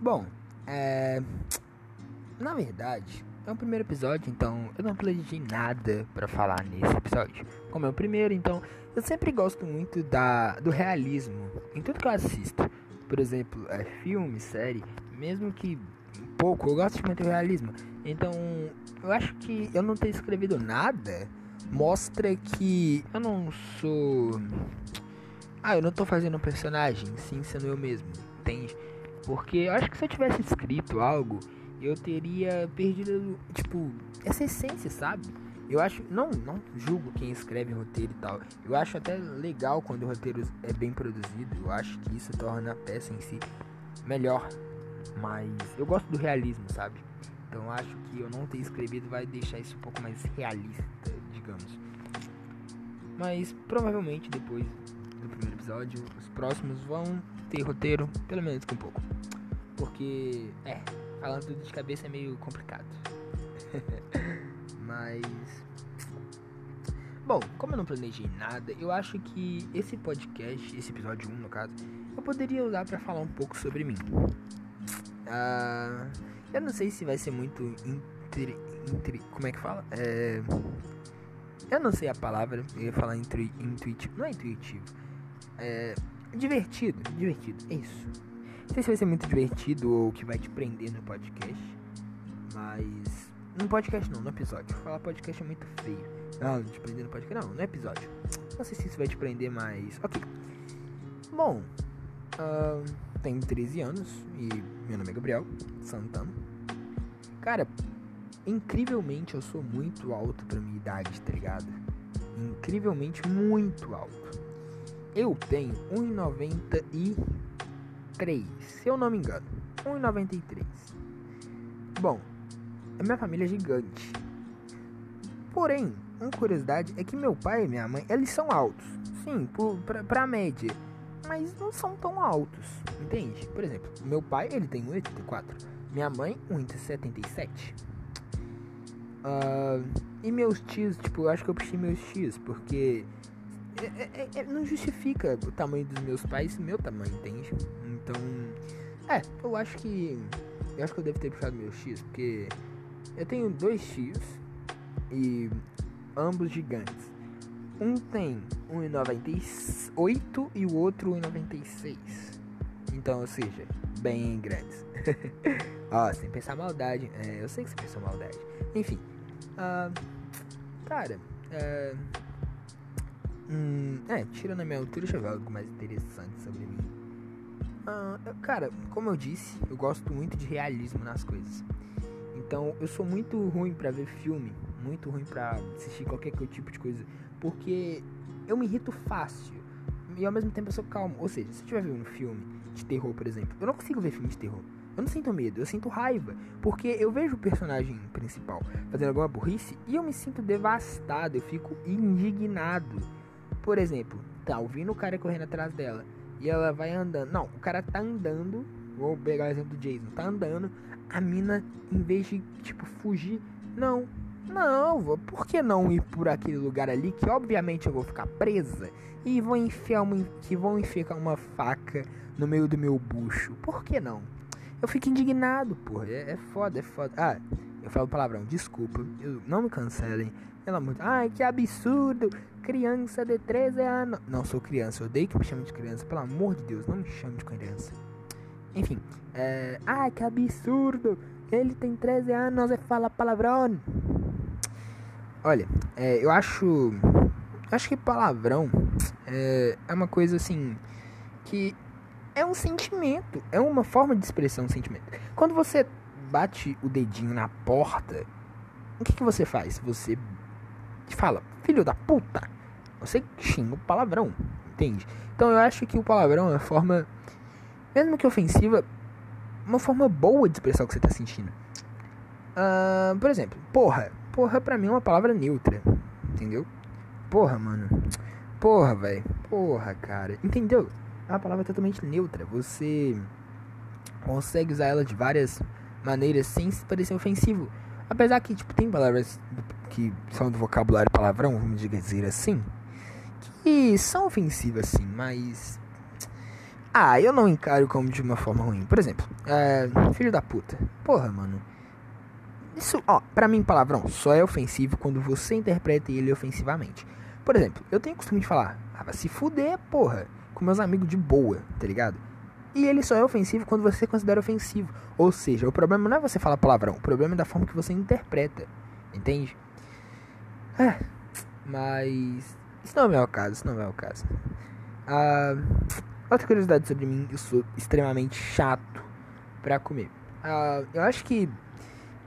Bom, é. Na verdade, é o primeiro episódio, então eu não planejei nada para falar nesse episódio. Como é o primeiro, então eu sempre gosto muito da, do realismo em tudo que eu assisto. Por exemplo, é, filme, série, mesmo que pouco, eu gosto de manter realismo. Então, eu acho que eu não ter escrevido nada mostra que eu não sou. Ah, eu não tô fazendo um personagem, sim, sendo eu mesmo, entende? Porque acho que se eu tivesse escrito algo, eu teria perdido, tipo, essa essência, sabe? Eu acho, não, não julgo quem escreve roteiro e tal. Eu acho até legal quando o roteiro é bem produzido. Eu acho que isso torna a peça em si melhor. Mas eu gosto do realismo, sabe? Então acho que eu não ter escrevido vai deixar isso um pouco mais realista, digamos. Mas provavelmente depois do primeiro episódio, os próximos vão ter roteiro, pelo menos com um pouco. Porque, é, falando tudo de cabeça é meio complicado. Mas. Bom, como eu não planejei nada, eu acho que esse podcast, esse episódio 1 no caso, eu poderia usar para falar um pouco sobre mim. Ah, eu não sei se vai ser muito intri, como é que fala? É, eu não sei a palavra, eu ia falar intuitivo, não é intuitivo. É divertido, divertido, é isso. Não sei se vai ser muito divertido ou que vai te prender no podcast, mas no podcast não, no episódio. Falar podcast é muito feio. Não, te prender no podcast não, no episódio. Não sei se isso vai te prender, mas ok. Bom, uh, tenho 13 anos e meu nome é Gabriel Santana. Cara, incrivelmente eu sou muito alto pra minha idade, tá ligado? Incrivelmente muito alto. Eu tenho 1,93, se eu não me engano. 1,93. Bom, a minha família é gigante. Porém, uma curiosidade é que meu pai e minha mãe, eles são altos. Sim, pra, pra média. Mas não são tão altos, entende? Por exemplo, meu pai, ele tem 1,84. Minha mãe, 1,77. Uh, e meus tios, tipo, eu acho que eu puxei meus tios, porque é, é, é, não justifica o tamanho dos meus pais meu tamanho, entende? Então, é, eu acho que. Eu acho que eu devo ter puxado meus tios, porque eu tenho dois tios e ambos gigantes. Um tem 1,98 e o outro 1,96. Então, ou seja, bem grandes. Ó, sem pensar maldade. É, eu sei que você pensou maldade. Enfim. Uh, cara, uh, hum, é, tirando a minha altura, deixa eu ver algo mais interessante sobre mim. Uh, cara, como eu disse, eu gosto muito de realismo nas coisas. Então eu sou muito ruim para ver filme, muito ruim para assistir qualquer tipo de coisa, porque eu me irrito fácil e ao mesmo tempo eu sou calmo. Ou seja, se eu estiver vendo um filme de terror, por exemplo, eu não consigo ver filme de terror. Eu não sinto medo, eu sinto raiva, porque eu vejo o personagem principal fazendo alguma burrice e eu me sinto devastado, eu fico indignado. Por exemplo, tá ouvindo o cara correndo atrás dela e ela vai andando. Não, o cara tá andando. Vou pegar o exemplo do Jason, tá andando, a mina, em vez de, tipo, fugir, não, não, por que não ir por aquele lugar ali que obviamente eu vou ficar presa e vou enfiar uma, que vão enfiar uma faca no meio do meu bucho? Por que não? Eu fico indignado, porra. É, é foda, é foda. Ah, eu falo palavrão, desculpa. Eu, não me cancelem. Pelo amor de Ai, que absurdo. Criança de 13 anos. Não sou criança, eu odeio que me chame de criança. Pelo amor de Deus, não me chame de criança. Enfim, é... Ai, que absurdo! Ele tem 13 anos e fala palavrão. Olha, é, eu acho. Acho que palavrão é, é uma coisa assim. Que é um sentimento. É uma forma de expressão de sentimento. Quando você bate o dedinho na porta, o que, que você faz? Você fala, filho da puta. Você xinga o palavrão, entende? Então eu acho que o palavrão é uma forma mesmo que ofensiva, uma forma boa de expressar o que você tá sentindo. Uh, por exemplo, porra. Porra pra mim é uma palavra neutra. Entendeu? Porra, mano. Porra, velho. Porra, cara. Entendeu? É uma palavra totalmente neutra. Você consegue usar ela de várias maneiras sem se parecer ofensivo. Apesar que, tipo, tem palavras que são do vocabulário palavrão, vamos dizer assim, que são ofensivas, sim, mas Ah, eu não encaro como de uma forma ruim. Por exemplo, é, filho da puta. Porra, mano. Isso, ó, pra mim, palavrão só é ofensivo quando você interpreta ele ofensivamente. Por exemplo, eu tenho costume de falar, ah, se fuder, porra, com meus amigos de boa, tá ligado? E ele só é ofensivo quando você considera ofensivo. Ou seja, o problema não é você falar palavrão, o problema é da forma que você interpreta. Entende? É, mas. Isso não é o meu caso, isso não é o caso. Ah, outra curiosidade sobre mim, eu sou extremamente chato pra comer. Ah, eu acho que.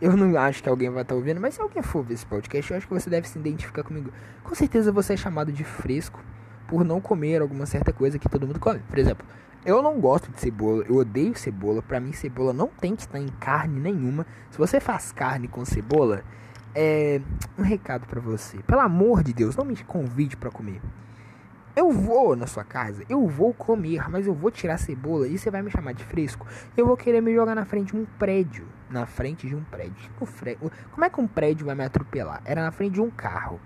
Eu não acho que alguém vai estar tá ouvindo, mas se alguém for ver esse podcast, eu acho que você deve se identificar comigo. Com certeza você é chamado de fresco por não comer alguma certa coisa que todo mundo come. Por exemplo, eu não gosto de cebola, eu odeio cebola. Pra mim, cebola não tem que estar em carne nenhuma. Se você faz carne com cebola, é um recado para você. Pelo amor de Deus, não me convide para comer. Eu vou na sua casa, eu vou comer, mas eu vou tirar a cebola e você vai me chamar de fresco. Eu vou querer me jogar na frente de um prédio. Na frente de um prédio. Como é que um prédio vai me atropelar? Era na frente de um carro.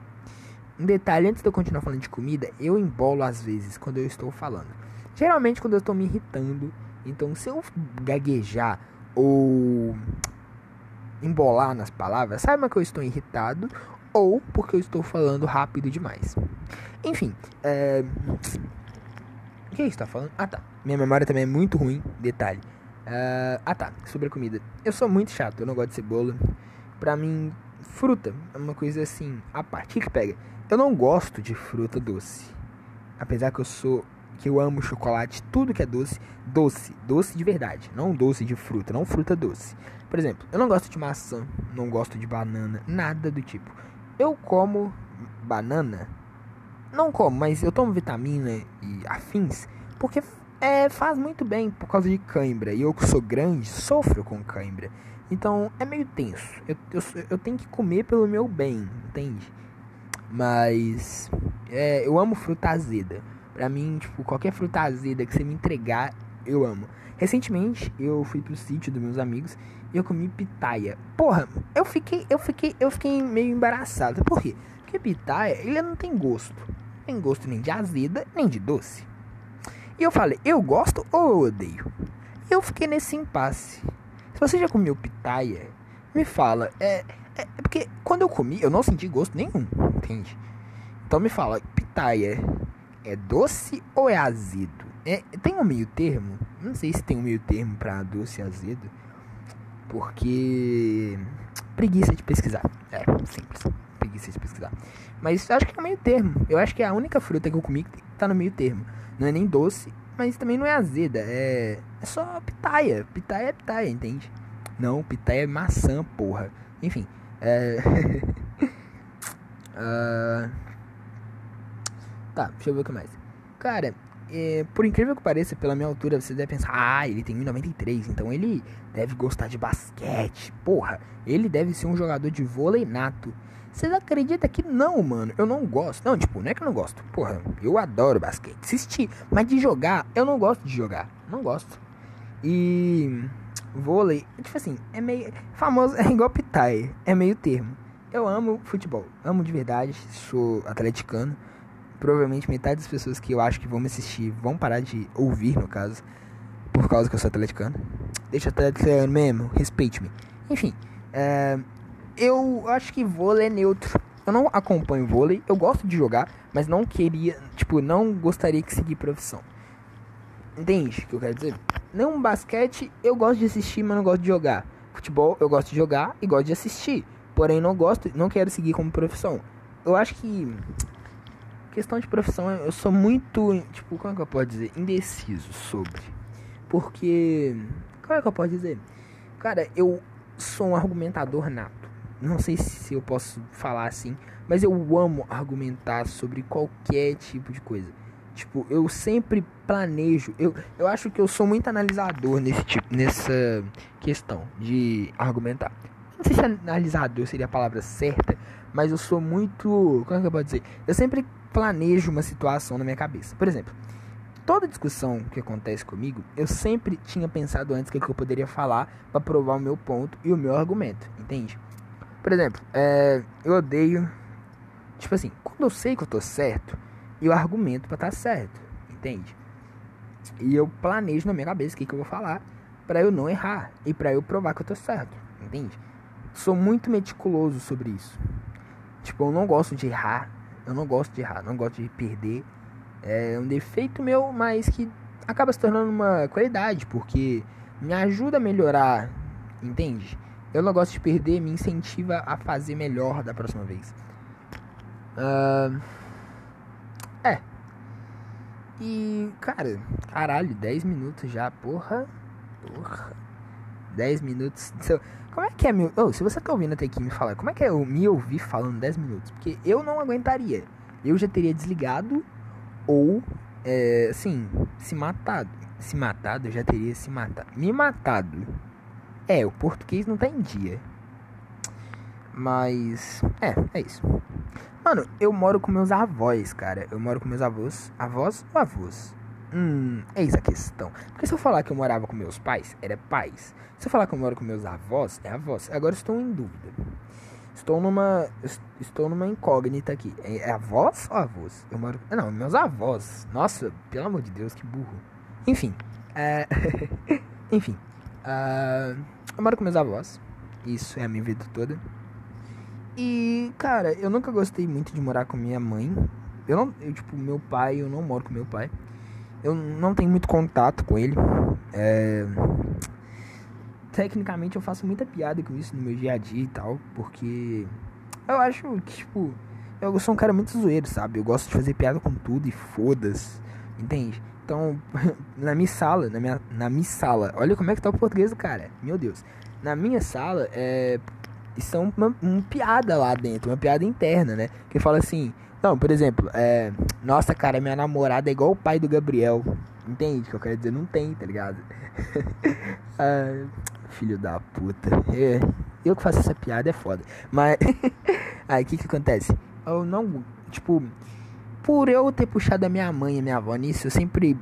Um detalhe, antes de eu continuar falando de comida, eu embolo às vezes quando eu estou falando. Geralmente quando eu estou me irritando. Então se eu gaguejar ou embolar nas palavras, saiba que eu estou irritado ou porque eu estou falando rápido demais. Enfim, é... o que está falando? Ah tá, minha memória também é muito ruim, detalhe. Uh, ah tá, sobre a comida. Eu sou muito chato, eu não gosto de cebola. Pra mim, fruta é uma coisa assim, a parte que pega. Eu não gosto de fruta doce. Apesar que eu sou que eu amo chocolate, tudo que é doce, doce, doce de verdade, não doce de fruta, não fruta doce. Por exemplo, eu não gosto de maçã, não gosto de banana, nada do tipo. Eu como banana, não como, mas eu tomo vitamina e afins porque é, faz muito bem por causa de cãibra. E eu que sou grande, sofro com cãibra. Então é meio tenso. Eu, eu, eu tenho que comer pelo meu bem, entende? Mas é, eu amo fruta azeda. Pra mim, tipo, qualquer fruta azeda que você me entregar, eu amo. Recentemente eu fui pro sítio dos meus amigos e eu comi pitaia. Porra, eu fiquei, eu fiquei, eu fiquei meio embaraçado. Por quê? Porque pitaia, ele não tem gosto. Não tem gosto nem de azeda, nem de doce. E eu falei, eu gosto ou eu odeio? E eu fiquei nesse impasse. Se você já comeu pitaia, me fala. É, é, porque quando eu comi, eu não senti gosto nenhum, entende? Então me fala, pitaia é doce ou é azedo? É, tem um meio termo? Não sei se tem um meio termo para doce e azedo. Porque. Preguiça de pesquisar. É, simples. Preguiça de pesquisar. Mas acho que é meio termo. Eu acho que é a única fruta que eu comi que tá no meio termo. Não é nem doce, mas também não é azeda. É, é só pitaia. Pitaia é pitaia, entende? Não, pitaia é maçã, porra. Enfim. É. uh... Tá, deixa eu ver o que mais. Cara, é, por incrível que pareça, pela minha altura, você deve pensar, ah, ele tem 1,93, então ele deve gostar de basquete. Porra, ele deve ser um jogador de vôlei nato. Vocês acreditam que não, mano? Eu não gosto. Não, tipo, não é que eu não gosto. Porra, eu adoro basquete. Assistir. Mas de jogar, eu não gosto de jogar. Não gosto. E. Vôlei, tipo assim, é meio. Famoso, é igual Pitai. É meio termo. Eu amo futebol. Amo de verdade. Sou atleticano provavelmente metade das pessoas que eu acho que vão me assistir vão parar de ouvir, no caso, por causa que eu sou atleticano. Deixa atleticano mesmo, respeite-me. Enfim, é, eu acho que vôlei é neutro. Eu não acompanho vôlei, eu gosto de jogar, mas não queria, tipo, não gostaria de seguir profissão. Entende o que eu quero dizer? Não basquete, eu gosto de assistir, mas não gosto de jogar. Futebol, eu gosto de jogar e gosto de assistir. Porém, não gosto, não quero seguir como profissão. Eu acho que Questão de profissão, eu sou muito, tipo, como é que eu posso dizer? Indeciso sobre. Porque, como é que eu posso dizer? Cara, eu sou um argumentador nato. Não sei se eu posso falar assim, mas eu amo argumentar sobre qualquer tipo de coisa. Tipo, eu sempre planejo. Eu, eu acho que eu sou muito analisador nesse tipo, nessa questão de argumentar. Não sei se analisador seria a palavra certa, mas eu sou muito. Como é que eu posso dizer? Eu sempre planejo uma situação na minha cabeça. Por exemplo, toda discussão que acontece comigo, eu sempre tinha pensado antes o que, que eu poderia falar para provar o meu ponto e o meu argumento, entende? Por exemplo, é, eu odeio. Tipo assim, quando eu sei que eu tô certo, eu argumento para estar tá certo, entende? E eu planejo na minha cabeça o que, que eu vou falar para eu não errar e para eu provar que eu tô certo, entende? Sou muito meticuloso sobre isso. Tipo, eu não gosto de errar, eu não gosto de errar, não gosto de perder. É um defeito meu, mas que acaba se tornando uma qualidade, porque me ajuda a melhorar, entende? Eu não gosto de perder, me incentiva a fazer melhor da próxima vez. Uh, é. E, cara, caralho, 10 minutos já, porra. Porra. 10 minutos. Como é que é meu. Oh, se você tá ouvindo até aqui me falar, como é que é eu me ouvir falando 10 minutos? Porque eu não aguentaria. Eu já teria desligado ou, é, assim, se matado. Se matado, eu já teria se matado. Me matado. É, o português não tá em dia. Mas, é, é isso. Mano, eu moro com meus avós, cara. Eu moro com meus avós. Avós ou avós? Hum, eis a questão. Porque se eu falar que eu morava com meus pais, era pais. Se eu falar que eu moro com meus avós, é avós. Agora estou em dúvida. Estou numa. Estou numa incógnita aqui. É, é avós ou avós? Eu moro. Não, meus avós. Nossa, pelo amor de Deus, que burro. Enfim. É... Enfim. Uh... Eu moro com meus avós. Isso é a minha vida toda. E, cara, eu nunca gostei muito de morar com minha mãe. Eu não. Eu, tipo, meu pai, eu não moro com meu pai. Eu não tenho muito contato com ele. É... Tecnicamente eu faço muita piada com isso no meu dia a dia e tal, porque eu acho que, tipo, eu sou um cara muito zoeiro, sabe? Eu gosto de fazer piada com tudo e foda-se, entende? Então, na minha sala, na minha, na minha sala, olha como é que tá o português do cara, meu Deus. Na minha sala, é, estão uma, uma piada lá dentro, uma piada interna, né? Que fala assim, não, por exemplo, é. Nossa, cara, minha namorada é igual o pai do Gabriel. Entende o que eu quero dizer? Não tem, tá ligado? ah, filho da puta. É, eu que faço essa piada é foda. Mas. Aí, o que que acontece? Eu não. Tipo. Por eu ter puxado a minha mãe e a minha avó nisso, eu sempre.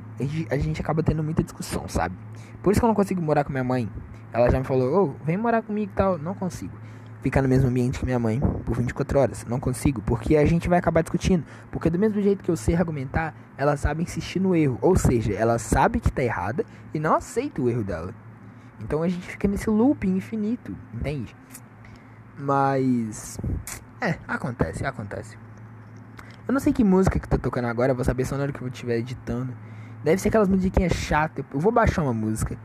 A gente acaba tendo muita discussão, sabe? Por isso que eu não consigo morar com minha mãe. Ela já me falou, ô, oh, vem morar comigo e tal. Não consigo ficar no mesmo ambiente que minha mãe por 24 horas. Não consigo, porque a gente vai acabar discutindo. Porque do mesmo jeito que eu sei argumentar, ela sabe insistir no erro. Ou seja, ela sabe que tá errada e não aceita o erro dela. Então a gente fica nesse looping infinito, entende? Mas. É, acontece, acontece. Eu não sei que música que tá tocando agora, vou saber só na hora que eu estiver editando. Deve ser aquelas musiquinhas chatas. Eu vou baixar uma música.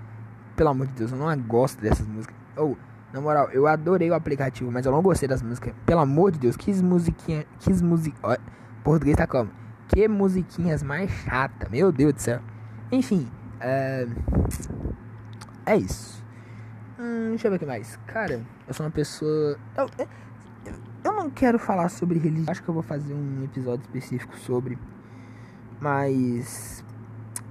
Pelo amor de Deus, eu não gosto dessas músicas. Ou. Oh, na moral, eu adorei o aplicativo, mas eu não gostei das músicas. Pelo amor de Deus, que musiquinha. Que musiquinha. Português tá como? Que musiquinhas mais chata. Meu Deus do céu. Enfim, é. É isso. Hum, deixa eu ver o que mais. Cara, eu sou uma pessoa. Eu, eu não quero falar sobre religião. Acho que eu vou fazer um episódio específico sobre. Mas.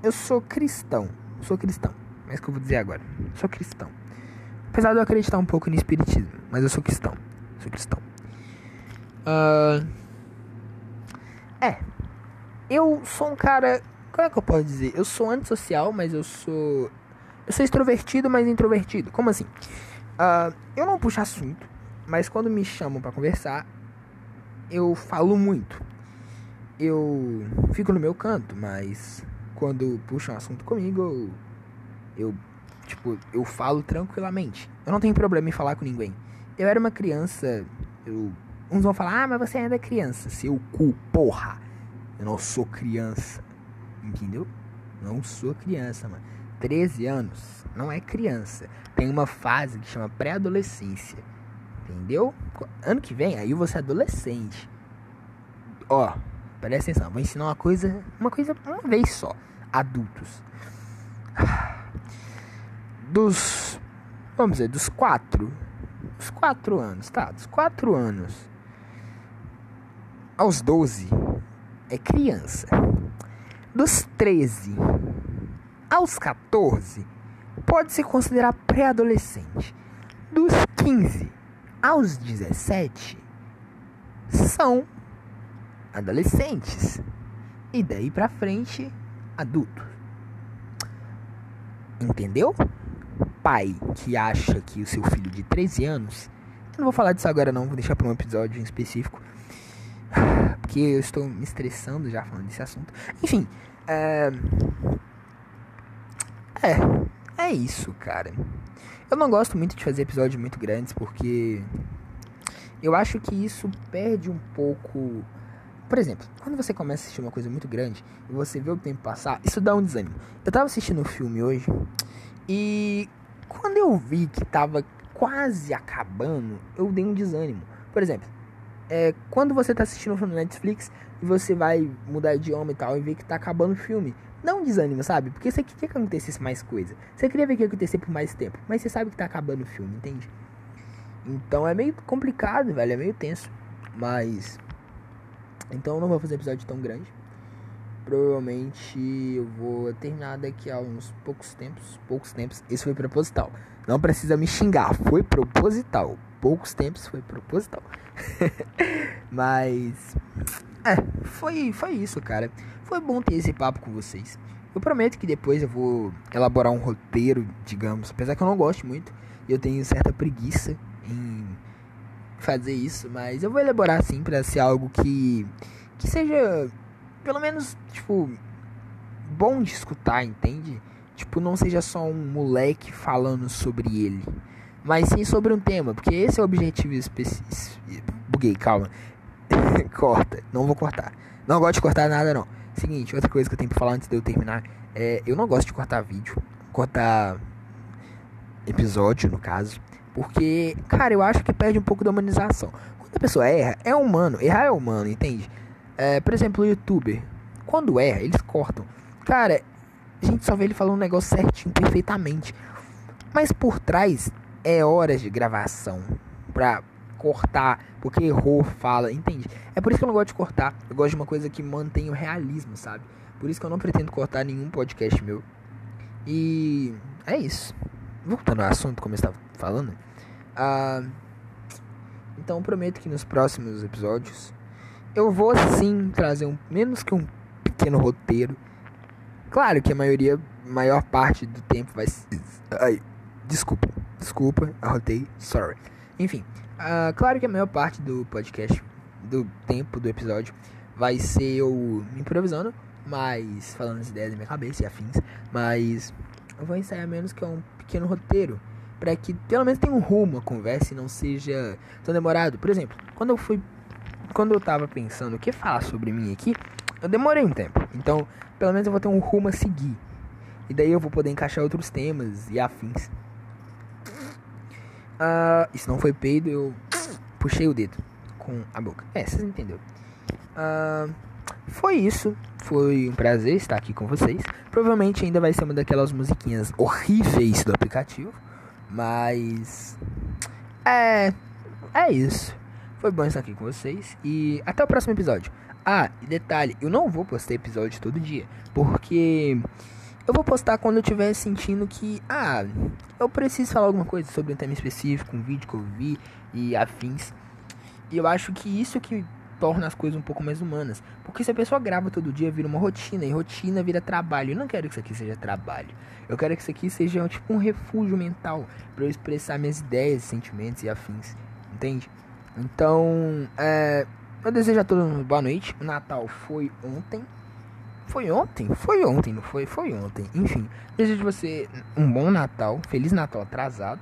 Eu sou cristão. Sou cristão. Mas o que eu vou dizer agora? Sou cristão. Apesar de eu acreditar um pouco no espiritismo, mas eu sou cristão. Sou cristão. Uh, é. Eu sou um cara. Como é que eu posso dizer? Eu sou antissocial, mas eu sou. Eu sou extrovertido, mas introvertido. Como assim? Uh, eu não puxo assunto, mas quando me chamam para conversar, eu falo muito. Eu fico no meu canto, mas quando puxam assunto comigo, eu, eu Tipo, eu falo tranquilamente. Eu não tenho problema em falar com ninguém. Eu era uma criança. Eu... Uns vão falar, ah, mas você ainda é criança. Seu cu, porra. Eu não sou criança. Entendeu? Não sou criança, mano. 13 anos não é criança. Tem uma fase que chama pré-adolescência. Entendeu? Ano que vem, aí você é adolescente. Ó, presta atenção. Vou ensinar uma coisa. Uma coisa uma vez só. Adultos dos. Vamos dizer, dos quatro. Dos quatro anos, tá? Dos quatro anos aos 12 é criança. Dos 13 aos 14 pode se considerar pré-adolescente. Dos 15 aos 17 são adolescentes. E daí pra frente, adultos. Entendeu? Pai que acha que o seu filho de 13 anos. Eu não vou falar disso agora, não, vou deixar para um episódio em específico. Porque eu estou me estressando já falando desse assunto. Enfim, é, é, é isso, cara. Eu não gosto muito de fazer episódios muito grandes porque eu acho que isso perde um pouco. Por exemplo, quando você começa a assistir uma coisa muito grande e você vê o tempo passar, isso dá um desânimo. Eu tava assistindo um filme hoje e quando eu vi que tava quase acabando, eu dei um desânimo. Por exemplo, é, quando você tá assistindo um filme no Netflix e você vai mudar idioma e tal e vê que tá acabando o filme, não um desânimo, sabe? Porque você queria que acontecesse mais coisa. Você queria ver que ia acontecer por mais tempo, mas você sabe que tá acabando o filme, entende? Então é meio complicado, velho, é meio tenso. Mas. Então eu não vou fazer episódio tão grande. Provavelmente eu vou terminar daqui a uns poucos tempos. Poucos tempos. Isso foi proposital. Não precisa me xingar. Foi proposital. Poucos tempos foi proposital. Mas. É, foi, foi isso, cara. Foi bom ter esse papo com vocês. Eu prometo que depois eu vou elaborar um roteiro, digamos. Apesar que eu não gosto muito. Eu tenho certa preguiça em fazer isso. Mas eu vou elaborar sim pra ser algo que. Que seja. Pelo menos, tipo. Bom de escutar, entende? Tipo, não seja só um moleque falando sobre ele. Mas sim sobre um tema. Porque esse é o objetivo específico. Buguei, calma. Corta. Não vou cortar. Não gosto de cortar nada, não. Seguinte, outra coisa que eu tenho pra falar antes de eu terminar. É, eu não gosto de cortar vídeo. Cortar episódio, no caso. Porque, cara, eu acho que perde um pouco da humanização. Quando a pessoa erra, é humano. Errar é humano, entende? É, por exemplo, o youtuber. Quando erra, eles cortam. Cara, a gente só vê ele falando um negócio certinho, perfeitamente. Mas por trás é horas de gravação pra cortar, porque errou, fala, entende? É por isso que eu não gosto de cortar. Eu gosto de uma coisa que mantém o realismo, sabe? Por isso que eu não pretendo cortar nenhum podcast meu. E é isso. Voltando ao assunto, como eu estava falando. Uh, então prometo que nos próximos episódios eu vou sim trazer um menos que um pequeno roteiro. Claro que a maioria, maior parte do tempo vai. Ai, desculpa, desculpa, arrotei, sorry. Enfim, Uh, claro que a maior parte do podcast, do tempo do episódio, vai ser eu improvisando, mas falando as ideias da minha cabeça e afins. Mas eu vou ensaiar menos que um pequeno roteiro, para que pelo menos tenha um rumo a conversa e não seja tão demorado. Por exemplo, quando eu fui. Quando eu tava pensando o que falar sobre mim aqui, eu demorei um tempo. Então, pelo menos eu vou ter um rumo a seguir. E daí eu vou poder encaixar outros temas e afins. Uh, isso não foi peido, eu puxei o dedo com a boca. É, vocês entenderam. Uh, foi isso. Foi um prazer estar aqui com vocês. Provavelmente ainda vai ser uma daquelas musiquinhas horríveis do aplicativo. Mas. É. É isso. Foi bom estar aqui com vocês. E até o próximo episódio. Ah, detalhe, eu não vou postar episódio todo dia. Porque eu vou postar quando eu estiver sentindo que, ah, eu preciso falar alguma coisa sobre um tema específico, um vídeo que eu vi e afins. E eu acho que isso que torna as coisas um pouco mais humanas. Porque se a pessoa grava todo dia, vira uma rotina, e rotina vira trabalho. Eu não quero que isso aqui seja trabalho. Eu quero que isso aqui seja tipo um refúgio mental para eu expressar minhas ideias, sentimentos e afins. Entende? Então, é, eu desejo a todos boa noite. O Natal foi ontem. Foi ontem? Foi ontem, não foi? Foi ontem. Enfim, desejo você um bom Natal, Feliz Natal atrasado.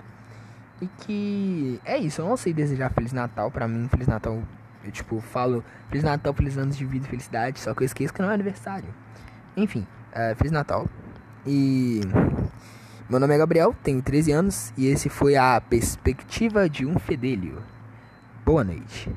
E que é isso, eu não sei desejar Feliz Natal. Pra mim, Feliz Natal, eu tipo, falo Feliz Natal, Feliz anos de vida e felicidade. Só que eu esqueço que não é aniversário. Enfim, uh, Feliz Natal. E. Meu nome é Gabriel, tenho 13 anos e esse foi a perspectiva de um fedelho. Boa noite.